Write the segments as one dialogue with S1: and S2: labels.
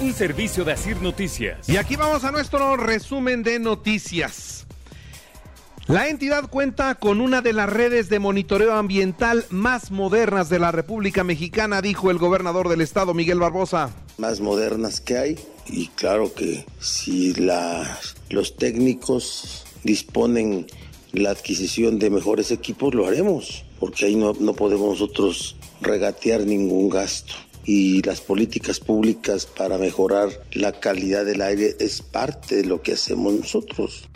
S1: Un servicio de Asir Noticias.
S2: Y aquí vamos a nuestro resumen de noticias. La entidad cuenta con una de las redes de monitoreo ambiental más modernas de la República Mexicana, dijo el gobernador del estado, Miguel Barbosa.
S3: Más modernas que hay y claro que si la, los técnicos disponen la adquisición de mejores equipos, lo haremos, porque ahí no, no podemos nosotros regatear ningún gasto y las políticas públicas para mejorar la calidad del aire es parte de lo que hacemos nosotros.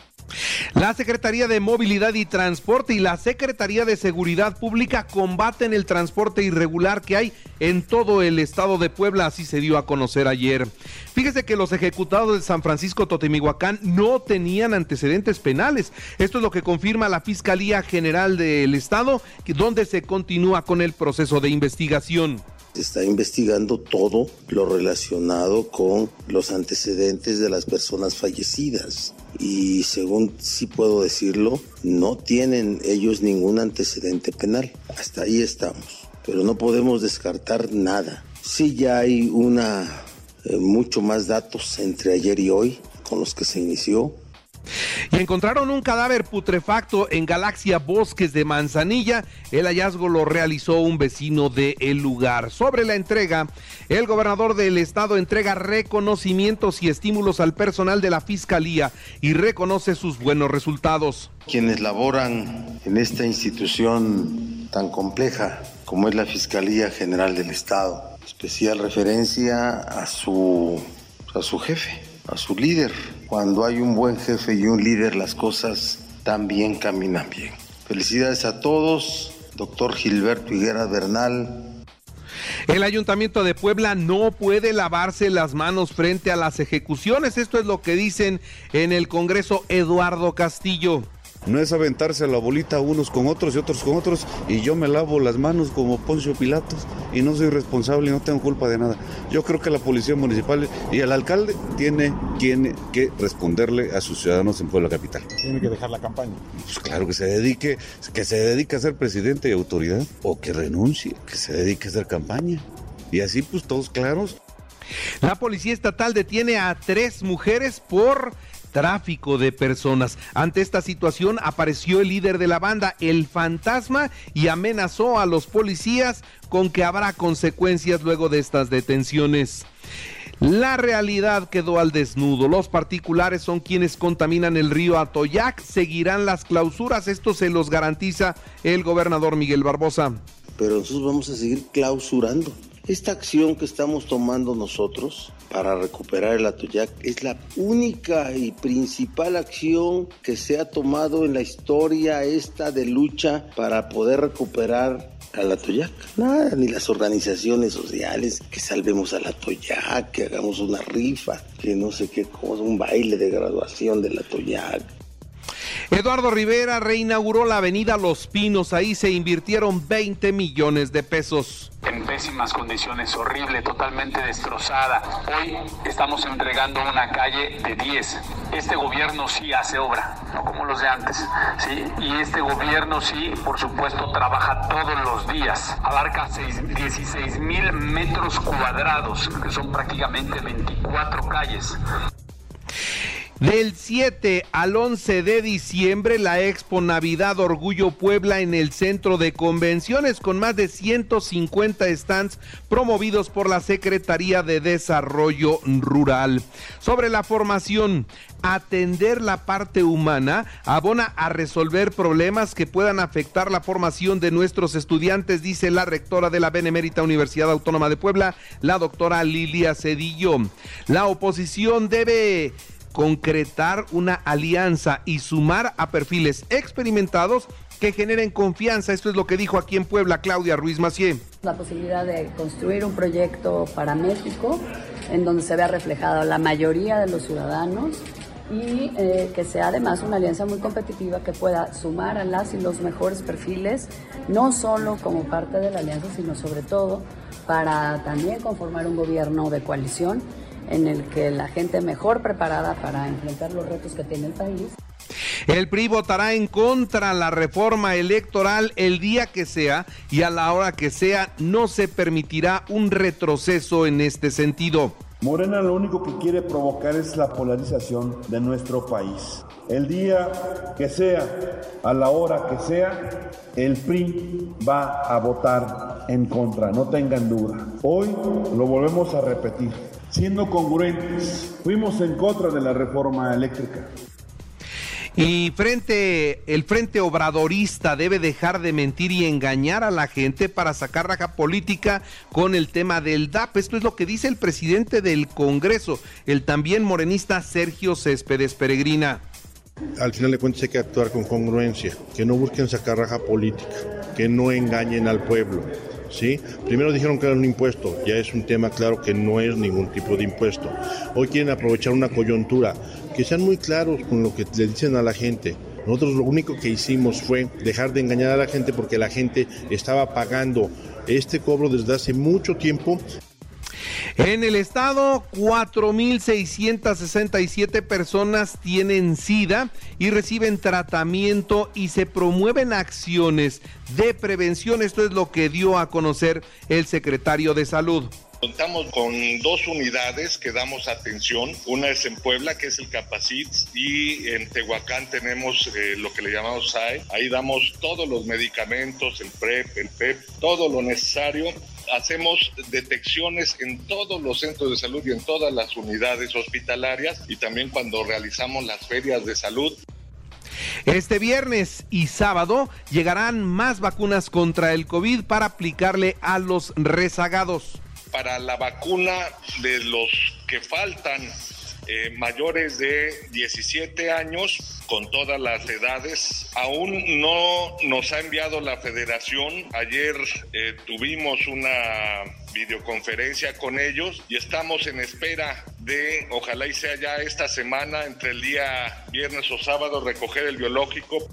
S2: La Secretaría de Movilidad y Transporte y la Secretaría de Seguridad Pública combaten el transporte irregular que hay en todo el estado de Puebla, así se dio a conocer ayer. Fíjese que los ejecutados de San Francisco Totemihuacán no tenían antecedentes penales. Esto es lo que confirma la Fiscalía General del Estado, donde se continúa con el proceso de investigación.
S3: Se está investigando todo lo relacionado con los antecedentes de las personas fallecidas. Y según sí puedo decirlo, no tienen ellos ningún antecedente penal. Hasta ahí estamos. Pero no podemos descartar nada. Sí ya hay una eh, mucho más datos entre ayer y hoy con los que se inició
S2: y encontraron un cadáver putrefacto en Galaxia Bosques de Manzanilla. El hallazgo lo realizó un vecino del el lugar. Sobre la entrega, el gobernador del estado entrega reconocimientos y estímulos al personal de la fiscalía y reconoce sus buenos resultados.
S3: Quienes laboran en esta institución tan compleja como es la Fiscalía General del Estado, especial referencia a su, a su jefe, a su líder, cuando hay un buen jefe y un líder, las cosas también caminan bien. Felicidades a todos, doctor Gilberto Higuera Bernal.
S2: El ayuntamiento de Puebla no puede lavarse las manos frente a las ejecuciones. Esto es lo que dicen en el Congreso Eduardo Castillo.
S4: No es aventarse la bolita unos con otros y otros con otros y yo me lavo las manos como Poncio Pilatos y no soy responsable y no tengo culpa de nada. Yo creo que la policía municipal y el alcalde tiene, tiene que responderle a sus ciudadanos en Puebla Capital.
S5: Tiene que dejar la campaña.
S4: Pues claro que se dedique, que se dedique a ser presidente y autoridad o que renuncie, que se dedique a hacer campaña. Y así pues todos claros.
S2: La policía estatal detiene a tres mujeres por tráfico de personas. Ante esta situación apareció el líder de la banda, el fantasma, y amenazó a los policías con que habrá consecuencias luego de estas detenciones. La realidad quedó al desnudo. Los particulares son quienes contaminan el río Atoyac. Seguirán las clausuras. Esto se los garantiza el gobernador Miguel Barbosa.
S3: Pero nosotros vamos a seguir clausurando. Esta acción que estamos tomando nosotros para recuperar el Atoyac es la única y principal acción que se ha tomado en la historia esta de lucha para poder recuperar al Atoyac. Nada, ni las organizaciones sociales que salvemos al Atoyac, que hagamos una rifa, que no sé qué cosa, un baile de graduación del Atoyac.
S2: Eduardo Rivera reinauguró la avenida Los Pinos, ahí se invirtieron 20 millones de pesos.
S6: En pésimas condiciones, horrible, totalmente destrozada. Hoy estamos entregando una calle de 10. Este gobierno sí hace obra, no como los de antes. Y este gobierno sí, por supuesto, trabaja todos los días. Abarca 16 mil metros cuadrados, que son prácticamente 24 calles.
S2: Del 7 al 11 de diciembre, la Expo Navidad Orgullo Puebla en el Centro de Convenciones con más de 150 stands promovidos por la Secretaría de Desarrollo Rural. Sobre la formación, atender la parte humana abona a resolver problemas que puedan afectar la formación de nuestros estudiantes, dice la rectora de la Benemérita Universidad Autónoma de Puebla, la doctora Lilia Cedillo. La oposición debe concretar una alianza y sumar a perfiles experimentados que generen confianza. Esto es lo que dijo aquí en Puebla Claudia Ruiz Macié.
S5: La posibilidad de construir un proyecto para México en donde se vea reflejada la mayoría de los ciudadanos y eh, que sea además una alianza muy competitiva que pueda sumar a las y los mejores perfiles, no solo como parte de la alianza, sino sobre todo para también conformar un gobierno de coalición en el que la gente mejor preparada para enfrentar los retos que tiene el país.
S2: El PRI votará en contra la reforma electoral el día que sea y a la hora que sea no se permitirá un retroceso en este sentido.
S7: Morena lo único que quiere provocar es la polarización de nuestro país. El día que sea, a la hora que sea, el PRI va a votar en contra, no tengan duda. Hoy lo volvemos a repetir. Siendo congruentes, fuimos en contra de la reforma eléctrica.
S2: Y frente, el frente obradorista debe dejar de mentir y engañar a la gente para sacar raja política con el tema del DAP. Esto es lo que dice el presidente del Congreso, el también morenista Sergio Céspedes Peregrina.
S8: Al final de cuentas hay que actuar con congruencia, que no busquen sacar raja política, que no engañen al pueblo. Primero dijeron que era un impuesto, ya es un tema claro que no es ningún tipo de impuesto. Hoy quieren aprovechar una coyuntura que sean muy claros con lo que le dicen a la gente. Nosotros lo único que hicimos fue dejar de engañar a la gente porque la gente estaba pagando este cobro desde hace mucho tiempo.
S2: En el estado, 4.667 personas tienen SIDA y reciben tratamiento y se promueven acciones de prevención. Esto es lo que dio a conocer el secretario de Salud.
S9: Contamos con dos unidades que damos atención. Una es en Puebla, que es el Capacit, y en Tehuacán tenemos eh, lo que le llamamos SAE. Ahí damos todos los medicamentos, el PREP, el PEP, todo lo necesario. Hacemos detecciones en todos los centros de salud y en todas las unidades hospitalarias y también cuando realizamos las ferias de salud.
S2: Este viernes y sábado llegarán más vacunas contra el COVID para aplicarle a los rezagados
S9: para la vacuna de los que faltan eh, mayores de 17 años con todas las edades. Aún no nos ha enviado la federación. Ayer eh, tuvimos una videoconferencia con ellos y estamos en espera de, ojalá y sea ya esta semana, entre el día viernes o sábado, recoger el biológico.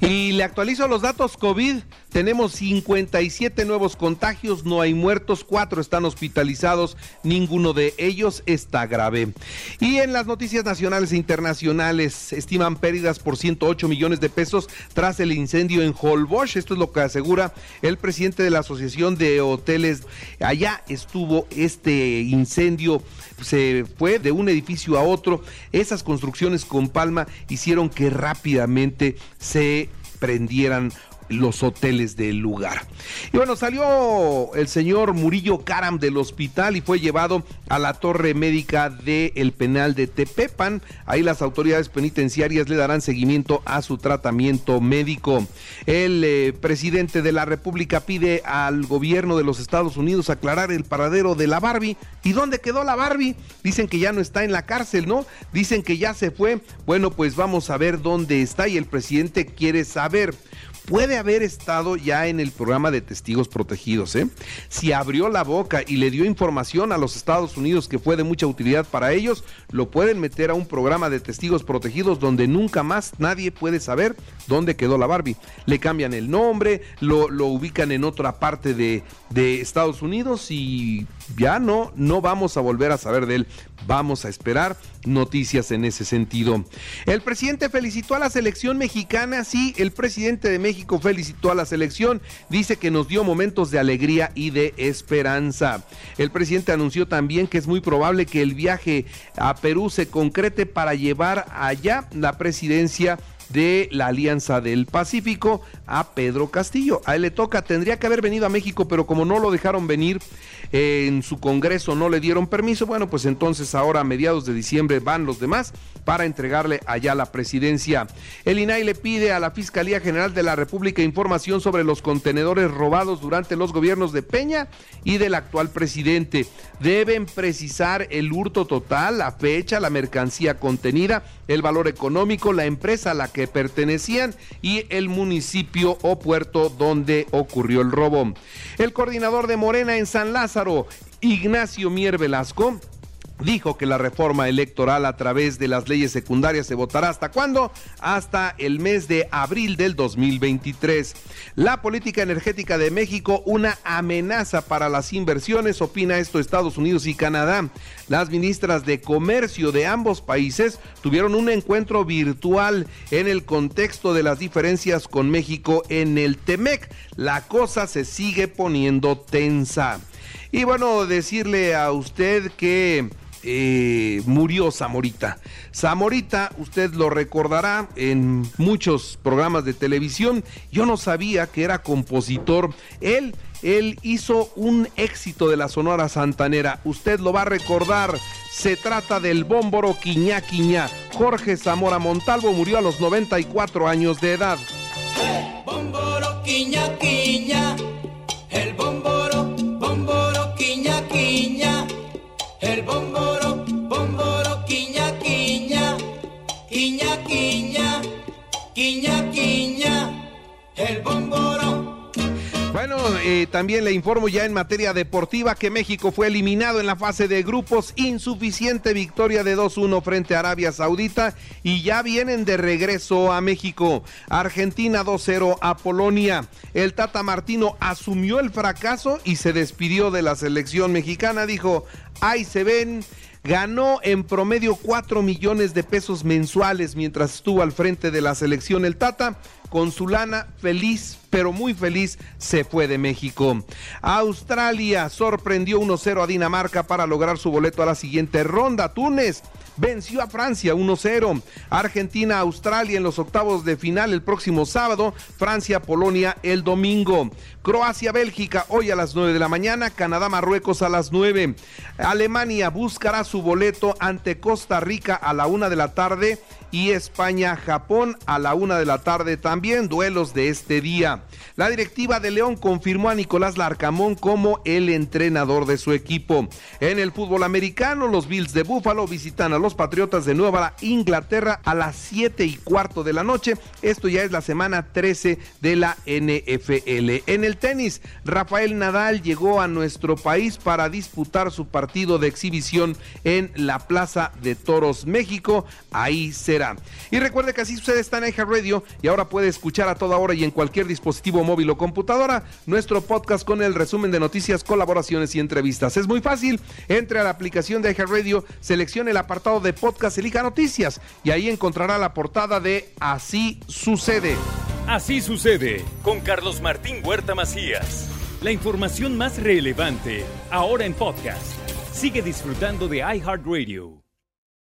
S2: Y le actualizo los datos COVID. Tenemos 57 nuevos contagios, no hay muertos, cuatro están hospitalizados, ninguno de ellos está grave. Y en las noticias nacionales e internacionales estiman pérdidas por 108 millones de pesos tras el incendio en Holbox. Esto es lo que asegura el presidente de la Asociación de Hoteles. Allá estuvo este incendio, se fue de un edificio a otro. Esas construcciones con palma hicieron que rápidamente se prendieran los hoteles del lugar. Y bueno, salió el señor Murillo Caram del hospital y fue llevado a la torre médica del penal de Tepepan. Ahí las autoridades penitenciarias le darán seguimiento a su tratamiento médico. El eh, presidente de la República pide al gobierno de los Estados Unidos aclarar el paradero de la Barbie. ¿Y dónde quedó la Barbie? Dicen que ya no está en la cárcel, ¿no? Dicen que ya se fue. Bueno, pues vamos a ver dónde está y el presidente quiere saber puede haber estado ya en el programa de testigos protegidos. ¿eh? Si abrió la boca y le dio información a los Estados Unidos que fue de mucha utilidad para ellos, lo pueden meter a un programa de testigos protegidos donde nunca más nadie puede saber dónde quedó la Barbie. Le cambian el nombre, lo, lo ubican en otra parte de, de Estados Unidos y ya no, no vamos a volver a saber de él. Vamos a esperar noticias en ese sentido. El presidente felicitó a la selección mexicana, sí, el presidente de México felicitó a la selección, dice que nos dio momentos de alegría y de esperanza. El presidente anunció también que es muy probable que el viaje a Perú se concrete para llevar allá la presidencia de la Alianza del Pacífico a Pedro Castillo. A él le toca, tendría que haber venido a México, pero como no lo dejaron venir eh, en su Congreso, no le dieron permiso, bueno, pues entonces ahora a mediados de diciembre van los demás para entregarle allá la presidencia. El INAI le pide a la Fiscalía General de la República información sobre los contenedores robados durante los gobiernos de Peña y del actual presidente. Deben precisar el hurto total, la fecha, la mercancía contenida, el valor económico, la empresa a la que pertenecían y el municipio o puerto donde ocurrió el robo. El coordinador de Morena en San Lázaro, Ignacio Mier Velasco, dijo que la reforma electoral a través de las leyes secundarias se votará hasta cuándo? Hasta el mes de abril del 2023. La política energética de México, una amenaza para las inversiones, opina esto Estados Unidos y Canadá. Las ministras de comercio de ambos países tuvieron un encuentro virtual en el contexto de las diferencias con México en el TEMEC. La cosa se sigue poniendo tensa. Y bueno, decirle a usted que eh, murió Zamorita. Zamorita, usted lo recordará en muchos programas de televisión. Yo no sabía que era compositor. Él, él hizo un éxito de la Sonora Santanera. Usted lo va a recordar. Se trata del bómboro Quiñá Quiñá. Jorge Zamora Montalvo murió a los 94 años de edad.
S10: El bómboro, bómboro, quiña, quiña, quiña, quiña, quiña, quiña, el bómboro.
S2: Bueno, eh, también le informo ya en materia deportiva que México fue eliminado en la fase de grupos, insuficiente victoria de 2-1 frente a Arabia Saudita y ya vienen de regreso a México. Argentina 2-0 a Polonia. El Tata Martino asumió el fracaso y se despidió de la selección mexicana, dijo, ahí se ven. Ganó en promedio 4 millones de pesos mensuales mientras estuvo al frente de la selección el Tata. Con su lana, feliz, pero muy feliz, se fue de México. Australia sorprendió 1-0 a Dinamarca para lograr su boleto a la siguiente ronda. Túnez venció a Francia 1-0. Argentina, Australia en los octavos de final el próximo sábado. Francia, Polonia el domingo. Croacia, Bélgica hoy a las 9 de la mañana. Canadá, Marruecos a las 9. Alemania buscará su boleto ante Costa Rica a la 1 de la tarde. Y España, Japón a la 1 de la tarde también. Duelos de este día. La directiva de León confirmó a Nicolás Larcamón como el entrenador de su equipo. En el fútbol americano, los Bills de Buffalo visitan a los Patriotas de Nueva Inglaterra a las 7 y cuarto de la noche. Esto ya es la semana 13 de la NFL. En el tenis, Rafael Nadal llegó a nuestro país para disputar su partido de exhibición en la Plaza de Toros, México. Ahí Y recuerde que así sucede está en Radio y ahora puede escuchar a toda hora y en cualquier dispositivo móvil o computadora nuestro podcast con el resumen de noticias, colaboraciones y entrevistas. Es muy fácil. Entre a la aplicación de Radio, seleccione el apartado de podcast, elija noticias y ahí encontrará la portada de Así sucede.
S1: Así sucede con Carlos Martín Huerta Macías. La información más relevante ahora en podcast. Sigue disfrutando de iHeartRadio.